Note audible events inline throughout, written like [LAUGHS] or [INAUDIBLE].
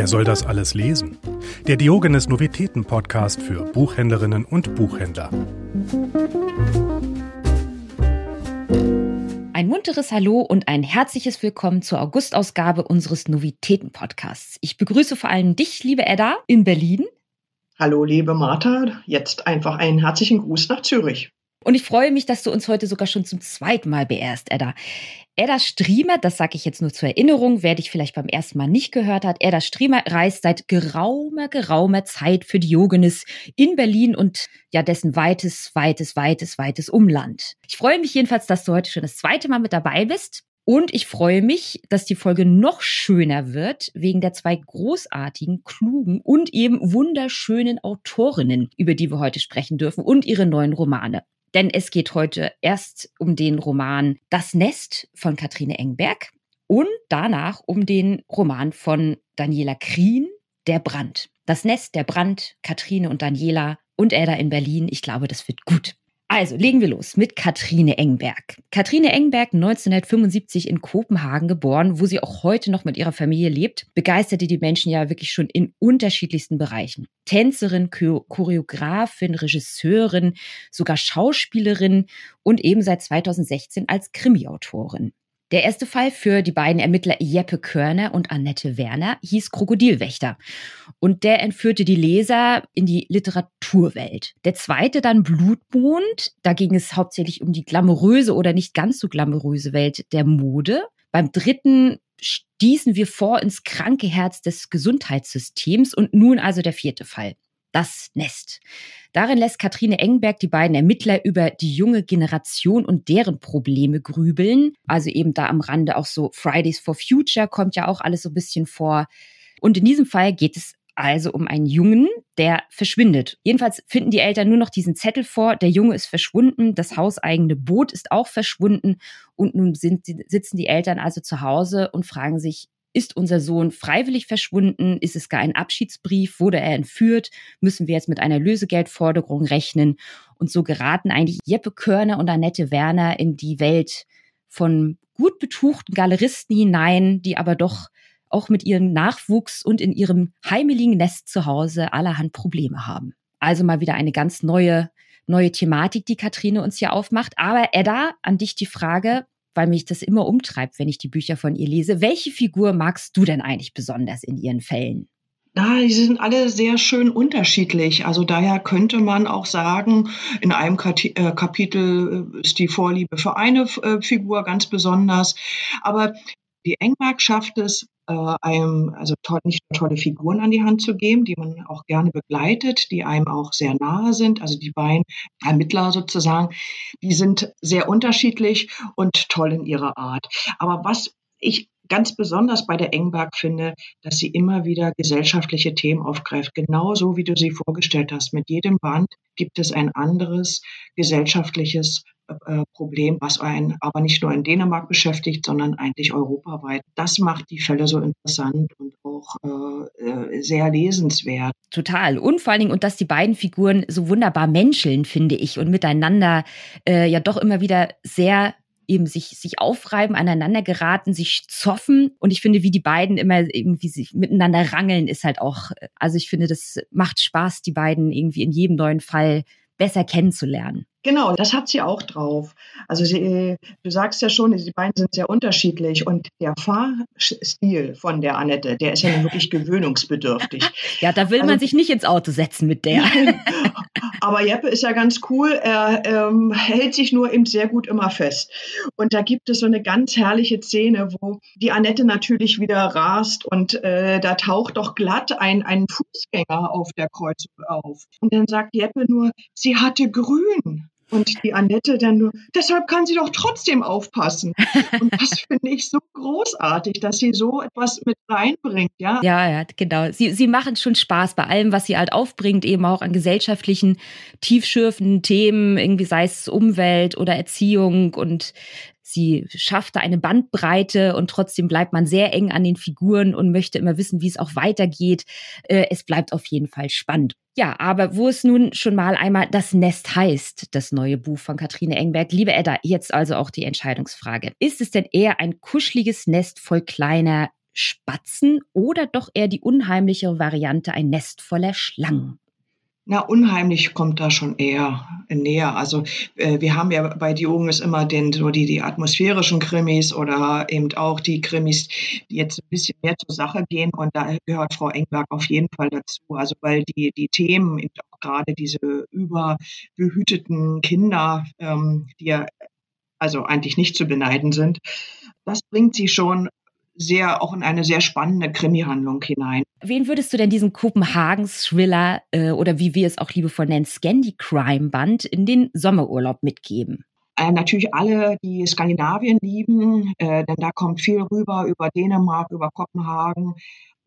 Wer soll das alles lesen? Der Diogenes Novitäten Podcast für Buchhändlerinnen und Buchhändler. Ein munteres Hallo und ein herzliches Willkommen zur Augustausgabe unseres Novitäten Podcasts. Ich begrüße vor allem dich, liebe Edda, in Berlin. Hallo, liebe Martha. Jetzt einfach einen herzlichen Gruß nach Zürich. Und ich freue mich, dass du uns heute sogar schon zum zweiten Mal beehrst, Edda. Edda Striemer, das sage ich jetzt nur zur Erinnerung, wer dich vielleicht beim ersten Mal nicht gehört hat, Edda Striemer reist seit geraumer, geraumer Zeit für Diogenes in Berlin und ja dessen weites, weites, weites, weites Umland. Ich freue mich jedenfalls, dass du heute schon das zweite Mal mit dabei bist. Und ich freue mich, dass die Folge noch schöner wird, wegen der zwei großartigen, klugen und eben wunderschönen Autorinnen, über die wir heute sprechen dürfen und ihre neuen Romane. Denn es geht heute erst um den Roman Das Nest von Kathrine Engberg und danach um den Roman von Daniela Krien, Der Brand. Das Nest, der Brand, Kathrine und Daniela und Edda in Berlin. Ich glaube, das wird gut. Also legen wir los mit Kathrine Engberg. Kathrine Engberg, 1975 in Kopenhagen geboren, wo sie auch heute noch mit ihrer Familie lebt, begeisterte die Menschen ja wirklich schon in unterschiedlichsten Bereichen. Tänzerin, Choreografin, Regisseurin, sogar Schauspielerin und eben seit 2016 als Krimiautorin. Der erste Fall für die beiden Ermittler Jeppe Körner und Annette Werner hieß Krokodilwächter. Und der entführte die Leser in die Literaturwelt. Der zweite dann Blutmond. Da ging es hauptsächlich um die glamouröse oder nicht ganz so glamouröse Welt der Mode. Beim dritten stießen wir vor ins kranke Herz des Gesundheitssystems und nun also der vierte Fall das Nest. Darin lässt Katrine Engberg die beiden Ermittler über die junge Generation und deren Probleme grübeln. Also eben da am Rande auch so Fridays for Future kommt ja auch alles so ein bisschen vor. Und in diesem Fall geht es also um einen Jungen, der verschwindet. Jedenfalls finden die Eltern nur noch diesen Zettel vor. Der Junge ist verschwunden, das hauseigene Boot ist auch verschwunden und nun sind, sitzen die Eltern also zu Hause und fragen sich, ist unser Sohn freiwillig verschwunden? Ist es gar ein Abschiedsbrief? Wurde er entführt? Müssen wir jetzt mit einer Lösegeldforderung rechnen? Und so geraten eigentlich Jeppe Körner und Annette Werner in die Welt von gut betuchten Galeristen hinein, die aber doch auch mit ihrem Nachwuchs und in ihrem heimeligen Nest zu Hause allerhand Probleme haben. Also mal wieder eine ganz neue, neue Thematik, die Katrine uns hier aufmacht. Aber Edda, an dich die Frage, weil mich das immer umtreibt, wenn ich die Bücher von ihr lese. Welche Figur magst du denn eigentlich besonders in ihren Fällen? Na, die sind alle sehr schön unterschiedlich. Also daher könnte man auch sagen, in einem äh, Kapitel äh, ist die Vorliebe für eine äh, Figur ganz besonders. Aber die Engberg schafft es, einem also nicht nur tolle Figuren an die Hand zu geben, die man auch gerne begleitet, die einem auch sehr nahe sind. Also die beiden Ermittler sozusagen, die sind sehr unterschiedlich und toll in ihrer Art. Aber was ich ganz besonders bei der Engberg finde, dass sie immer wieder gesellschaftliche Themen aufgreift, genauso wie du sie vorgestellt hast. Mit jedem Band gibt es ein anderes gesellschaftliches äh, Problem, was einen aber nicht nur in Dänemark beschäftigt, sondern eigentlich europaweit. Das macht die Fälle so interessant und auch äh, äh, sehr lesenswert. Total. Und vor allen Dingen, und dass die beiden Figuren so wunderbar menscheln, finde ich, und miteinander äh, ja doch immer wieder sehr eben sich, sich aufreiben, aneinander geraten, sich zoffen. Und ich finde, wie die beiden immer irgendwie sich miteinander rangeln, ist halt auch, also ich finde, das macht Spaß, die beiden irgendwie in jedem neuen Fall besser kennenzulernen. Genau, das hat sie auch drauf. Also sie, du sagst ja schon, die beiden sind sehr unterschiedlich und der Fahrstil von der Annette, der ist ja wirklich gewöhnungsbedürftig. [LAUGHS] ja, da will also, man sich nicht ins Auto setzen mit der. [LAUGHS] Aber Jeppe ist ja ganz cool. Er ähm, hält sich nur eben sehr gut immer fest. Und da gibt es so eine ganz herrliche Szene, wo die Annette natürlich wieder rast und äh, da taucht doch glatt ein, ein Fußgänger auf der Kreuzung auf. Und dann sagt Jeppe nur, sie hatte grün. Und die Annette dann nur, deshalb kann sie doch trotzdem aufpassen. Und das [LAUGHS] finde ich so großartig, dass sie so etwas mit reinbringt, ja. Ja, ja, genau. Sie, sie machen schon Spaß bei allem, was sie halt aufbringt, eben auch an gesellschaftlichen, tiefschürfenden Themen, irgendwie sei es Umwelt oder Erziehung und Sie schaffte eine Bandbreite und trotzdem bleibt man sehr eng an den Figuren und möchte immer wissen, wie es auch weitergeht. Äh, es bleibt auf jeden Fall spannend. Ja, aber wo es nun schon mal einmal das Nest heißt, das neue Buch von Katrine Engberg. Liebe Edda, jetzt also auch die Entscheidungsfrage. Ist es denn eher ein kuscheliges Nest voll kleiner, Spatzen oder doch eher die unheimlichere Variante ein Nest voller Schlangen? Na, unheimlich kommt da schon eher näher. Also äh, wir haben ja bei Diogenes immer den, so die, die atmosphärischen Krimis oder eben auch die Krimis, die jetzt ein bisschen mehr zur Sache gehen. Und da gehört Frau Engberg auf jeden Fall dazu. Also weil die, die Themen, eben auch gerade diese überbehüteten Kinder, ähm, die ja also eigentlich nicht zu beneiden sind, das bringt sie schon sehr auch in eine sehr spannende Krimi-Handlung hinein. Wen würdest du denn diesen Kopenhagen-Thriller äh, oder wie wir es auch liebevoll nennen, Scandi-Crime-Band in den Sommerurlaub mitgeben? Äh, natürlich alle, die Skandinavien lieben, äh, denn da kommt viel rüber über Dänemark, über Kopenhagen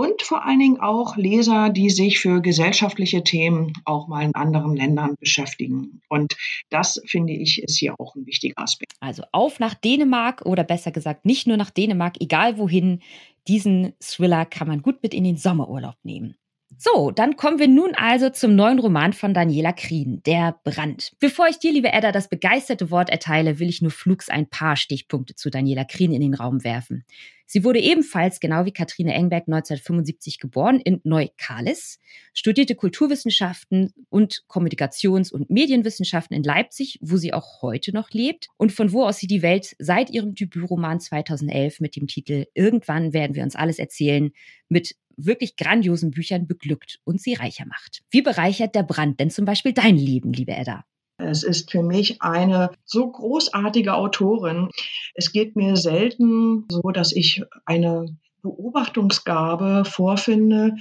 und vor allen Dingen auch Leser, die sich für gesellschaftliche Themen auch mal in anderen Ländern beschäftigen. Und das finde ich ist hier auch ein wichtiger Aspekt. Also auf nach Dänemark oder besser gesagt nicht nur nach Dänemark, egal wohin. Diesen Thriller kann man gut mit in den Sommerurlaub nehmen. So, dann kommen wir nun also zum neuen Roman von Daniela Krien, Der Brand. Bevor ich dir, liebe Edda, das begeisterte Wort erteile, will ich nur flugs ein paar Stichpunkte zu Daniela Krien in den Raum werfen. Sie wurde ebenfalls, genau wie Katrine Engberg, 1975 geboren in Neukalis, studierte Kulturwissenschaften und Kommunikations- und Medienwissenschaften in Leipzig, wo sie auch heute noch lebt und von wo aus sie die Welt seit ihrem Debütroman 2011 mit dem Titel Irgendwann werden wir uns alles erzählen mit wirklich grandiosen Büchern beglückt und sie reicher macht. Wie bereichert der Brand denn zum Beispiel dein Leben, liebe Edda? Es ist für mich eine so großartige Autorin. Es geht mir selten so, dass ich eine Beobachtungsgabe vorfinde,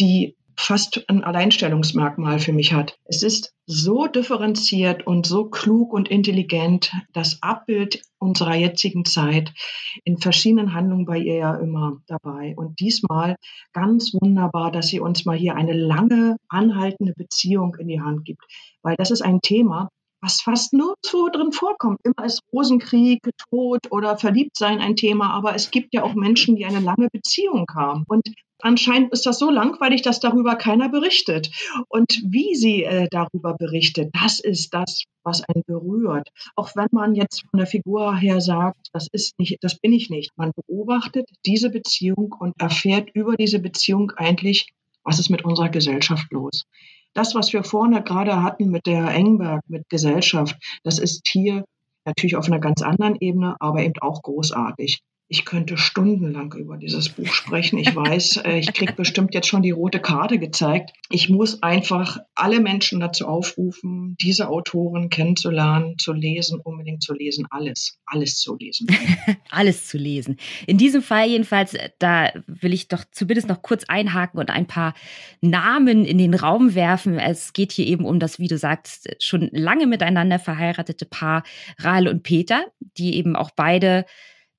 die fast ein Alleinstellungsmerkmal für mich hat. Es ist so differenziert und so klug und intelligent, das Abbild unserer jetzigen Zeit in verschiedenen Handlungen bei ihr ja immer dabei. Und diesmal ganz wunderbar, dass sie uns mal hier eine lange anhaltende Beziehung in die Hand gibt, weil das ist ein Thema, was fast nur so drin vorkommt. Immer ist Rosenkrieg, Tod oder Verliebtsein ein Thema, aber es gibt ja auch Menschen, die eine lange Beziehung haben. Und anscheinend ist das so langweilig, dass darüber keiner berichtet. Und wie sie äh, darüber berichtet, das ist das, was einen berührt. Auch wenn man jetzt von der Figur her sagt, das ist nicht, das bin ich nicht. Man beobachtet diese Beziehung und erfährt über diese Beziehung eigentlich, was ist mit unserer Gesellschaft los das, was wir vorne gerade hatten mit der Engberg, mit Gesellschaft, das ist hier natürlich auf einer ganz anderen Ebene, aber eben auch großartig. Ich könnte stundenlang über dieses Buch sprechen. Ich weiß, äh, ich kriege bestimmt jetzt schon die rote Karte gezeigt. Ich muss einfach alle Menschen dazu aufrufen, diese Autoren kennenzulernen, zu lesen, unbedingt zu lesen, alles, alles zu lesen. [LAUGHS] alles zu lesen. In diesem Fall jedenfalls, äh, da will ich doch zumindest noch kurz einhaken und ein paar Namen in den Raum werfen. Es geht hier eben um das, wie du sagst, schon lange miteinander verheiratete Paar Rahl und Peter, die eben auch beide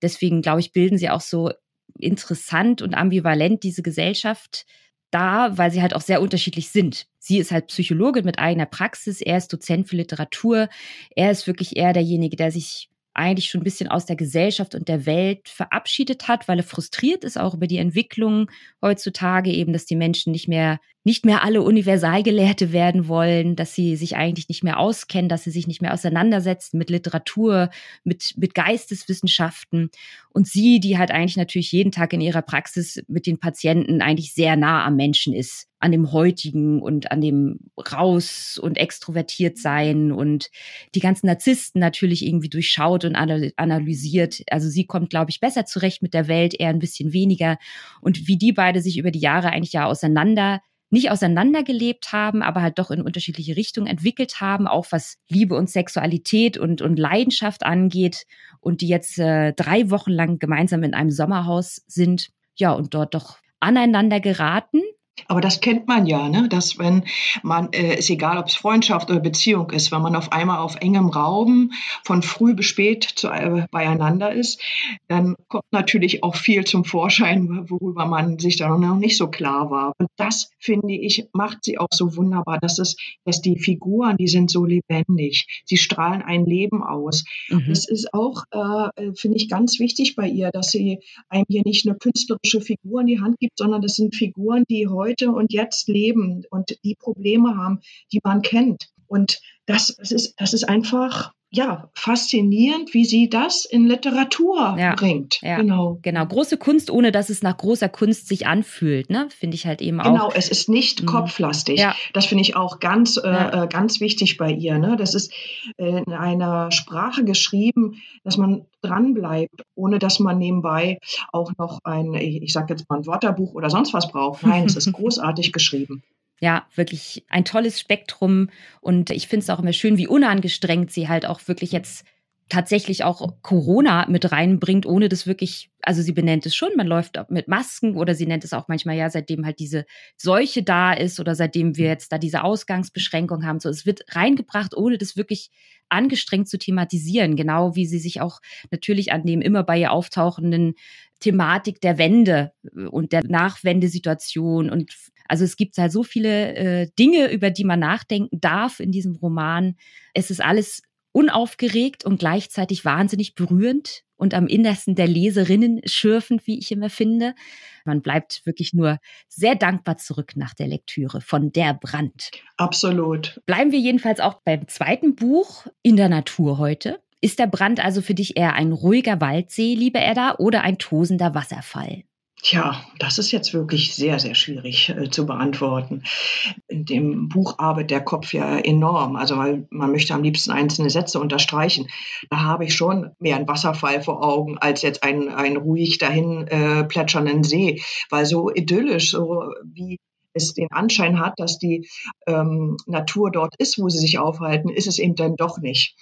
Deswegen, glaube ich, bilden sie auch so interessant und ambivalent diese Gesellschaft da, weil sie halt auch sehr unterschiedlich sind. Sie ist halt Psychologin mit eigener Praxis, er ist Dozent für Literatur, er ist wirklich eher derjenige, der sich eigentlich schon ein bisschen aus der Gesellschaft und der Welt verabschiedet hat, weil er frustriert ist auch über die Entwicklung heutzutage eben, dass die Menschen nicht mehr nicht mehr alle Universalgelehrte werden wollen, dass sie sich eigentlich nicht mehr auskennen, dass sie sich nicht mehr auseinandersetzen mit Literatur, mit, mit Geisteswissenschaften. Und sie, die halt eigentlich natürlich jeden Tag in ihrer Praxis mit den Patienten eigentlich sehr nah am Menschen ist, an dem heutigen und an dem raus und extrovertiert sein und die ganzen Narzissten natürlich irgendwie durchschaut und analysiert. Also sie kommt, glaube ich, besser zurecht mit der Welt, eher ein bisschen weniger. Und wie die beide sich über die Jahre eigentlich ja auseinander nicht auseinandergelebt haben, aber halt doch in unterschiedliche Richtungen entwickelt haben, auch was Liebe und Sexualität und, und Leidenschaft angeht und die jetzt äh, drei Wochen lang gemeinsam in einem Sommerhaus sind, ja, und dort doch aneinander geraten aber das kennt man ja, ne? dass wenn man, äh, ist egal, ob es Freundschaft oder Beziehung ist, wenn man auf einmal auf engem Raum von früh bis spät zu, äh, beieinander ist, dann kommt natürlich auch viel zum Vorschein, worüber man sich da noch nicht so klar war. Und das, finde ich, macht sie auch so wunderbar, dass, es, dass die Figuren, die sind so lebendig, sie strahlen ein Leben aus. Mhm. Es ist auch, äh, finde ich, ganz wichtig bei ihr, dass sie einem hier nicht eine künstlerische Figur in die Hand gibt, sondern das sind Figuren, die heute heute und jetzt leben und die Probleme haben, die man kennt. Und das, das, ist, das ist einfach ja, faszinierend, wie sie das in Literatur ja, bringt. Ja, genau. Genau. Große Kunst, ohne dass es nach großer Kunst sich anfühlt, ne? Finde ich halt eben genau, auch. Genau, es ist nicht mhm. kopflastig. Ja. Das finde ich auch ganz, äh, äh, ganz wichtig bei ihr. Ne? Das ist äh, in einer Sprache geschrieben, dass man dranbleibt, ohne dass man nebenbei auch noch ein, ich sage jetzt mal ein Wörterbuch oder sonst was braucht. Nein, es ist [LAUGHS] großartig geschrieben ja, wirklich ein tolles Spektrum. Und ich finde es auch immer schön, wie unangestrengt sie halt auch wirklich jetzt tatsächlich auch Corona mit reinbringt, ohne das wirklich, also sie benennt es schon, man läuft mit Masken oder sie nennt es auch manchmal ja, seitdem halt diese Seuche da ist oder seitdem wir jetzt da diese Ausgangsbeschränkung haben. So, es wird reingebracht, ohne das wirklich angestrengt zu thematisieren, genau wie sie sich auch natürlich an dem immer bei ihr auftauchenden Thematik der Wende und der Nachwendesituation und also es gibt halt so viele äh, Dinge, über die man nachdenken darf in diesem Roman. Es ist alles unaufgeregt und gleichzeitig wahnsinnig berührend und am Innersten der Leserinnen schürfend, wie ich immer finde. Man bleibt wirklich nur sehr dankbar zurück nach der Lektüre von Der Brand. Absolut. Bleiben wir jedenfalls auch beim zweiten Buch in der Natur heute. Ist der Brand also für dich eher ein ruhiger Waldsee, liebe Edda, oder ein tosender Wasserfall? Tja, das ist jetzt wirklich sehr, sehr schwierig äh, zu beantworten. In dem Buch arbeitet der Kopf ja enorm. Also weil man möchte am liebsten einzelne Sätze unterstreichen. Da habe ich schon mehr einen Wasserfall vor Augen als jetzt einen, einen ruhig dahin äh, plätschernden See. Weil so idyllisch, so wie es den Anschein hat, dass die ähm, Natur dort ist, wo sie sich aufhalten, ist es eben dann doch nicht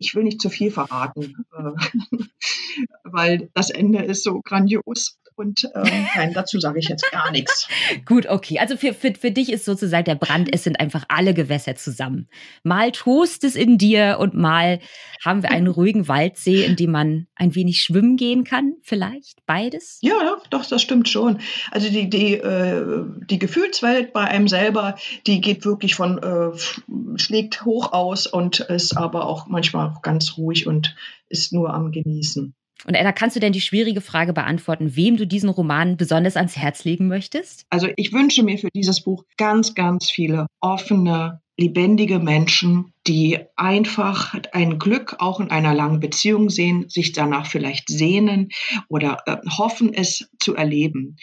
ich will nicht zu viel verraten, äh, [LAUGHS] weil das Ende ist so grandios. Und ähm, [LAUGHS] nein, dazu sage ich jetzt gar nichts. Gut, okay. Also für, für, für dich ist sozusagen der Brand, es sind einfach alle Gewässer zusammen. Mal tost es in dir und mal haben wir einen ruhigen Waldsee, in dem man ein wenig schwimmen gehen kann, vielleicht? Beides? Ja, ja, doch, das stimmt schon. Also die, die, äh, die Gefühlswelt bei einem selber, die geht wirklich von, äh, schlägt hoch aus und ist aber auch manchmal auch ganz ruhig und ist nur am Genießen. Und Edda, kannst du denn die schwierige Frage beantworten, wem du diesen Roman besonders ans Herz legen möchtest? Also ich wünsche mir für dieses Buch ganz, ganz viele offene, lebendige Menschen, die einfach ein Glück auch in einer langen Beziehung sehen, sich danach vielleicht sehnen oder äh, hoffen, es zu erleben.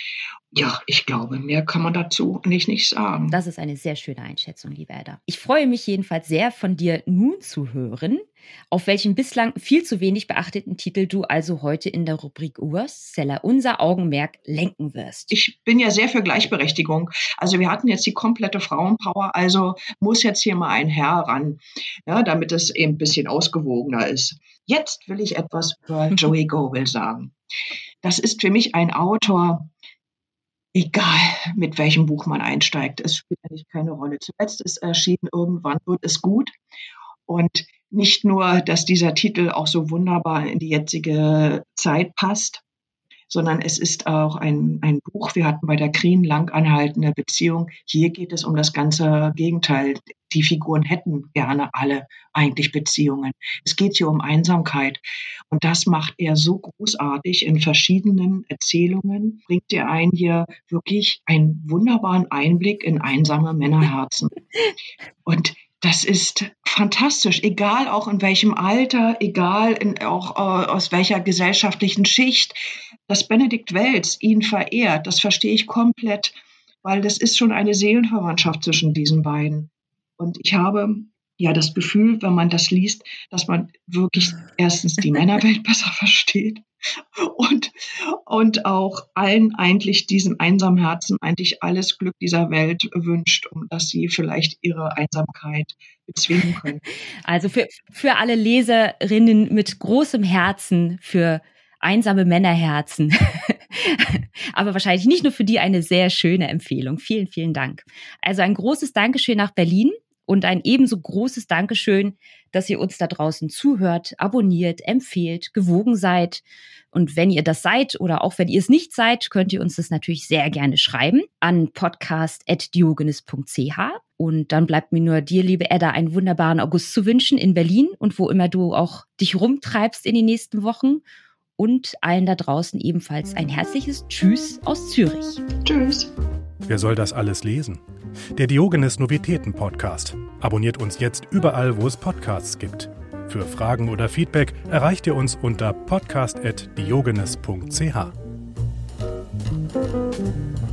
Ja, ich glaube, mehr kann man dazu nicht, nicht sagen. Das ist eine sehr schöne Einschätzung, liebe Edda. Ich freue mich jedenfalls sehr, von dir nun zu hören, auf welchen bislang viel zu wenig beachteten Titel du also heute in der Rubrik Urstseller unser Augenmerk lenken wirst. Ich bin ja sehr für Gleichberechtigung. Also wir hatten jetzt die komplette Frauenpower, also muss jetzt hier mal ein Herr ran, ja, damit es eben ein bisschen ausgewogener ist. Jetzt will ich etwas über [LAUGHS] Joey Goebel sagen. Das ist für mich ein Autor, egal mit welchem Buch man einsteigt. Es spielt eigentlich keine Rolle. Zuletzt ist erschienen, irgendwann wird es gut. Und nicht nur, dass dieser Titel auch so wunderbar in die jetzige Zeit passt, sondern es ist auch ein, ein Buch. Wir hatten bei der Krien lang anhaltende Beziehung. Hier geht es um das ganze Gegenteil. Die Figuren hätten gerne alle eigentlich Beziehungen. Es geht hier um Einsamkeit. Und das macht er so großartig in verschiedenen Erzählungen, bringt er einen hier wirklich einen wunderbaren Einblick in einsame Männerherzen. [LAUGHS] Und das ist fantastisch, egal auch in welchem Alter, egal in, auch äh, aus welcher gesellschaftlichen Schicht, dass Benedikt Welz ihn verehrt, das verstehe ich komplett, weil das ist schon eine Seelenverwandtschaft zwischen diesen beiden. Und ich habe ja das Gefühl, wenn man das liest, dass man wirklich erstens die [LAUGHS] Männerwelt besser versteht und, und auch allen eigentlich diesen einsamen Herzen eigentlich alles Glück dieser Welt wünscht, um dass sie vielleicht ihre Einsamkeit bezwingen können. [LAUGHS] Also für, für alle Leserinnen mit großem Herzen, für einsame Männerherzen. [LAUGHS] Aber wahrscheinlich nicht nur für die eine sehr schöne Empfehlung. Vielen, vielen Dank. Also ein großes Dankeschön nach Berlin und ein ebenso großes Dankeschön, dass ihr uns da draußen zuhört, abonniert, empfehlt, gewogen seid. Und wenn ihr das seid oder auch wenn ihr es nicht seid, könnt ihr uns das natürlich sehr gerne schreiben an podcast.diogenes.ch. Und dann bleibt mir nur dir, liebe Edda, einen wunderbaren August zu wünschen in Berlin und wo immer du auch dich rumtreibst in den nächsten Wochen. Und allen da draußen ebenfalls ein herzliches Tschüss aus Zürich. Tschüss. Wer soll das alles lesen? Der Diogenes Novitäten Podcast. Abonniert uns jetzt überall, wo es Podcasts gibt. Für Fragen oder Feedback erreicht ihr uns unter podcast.diogenes.ch.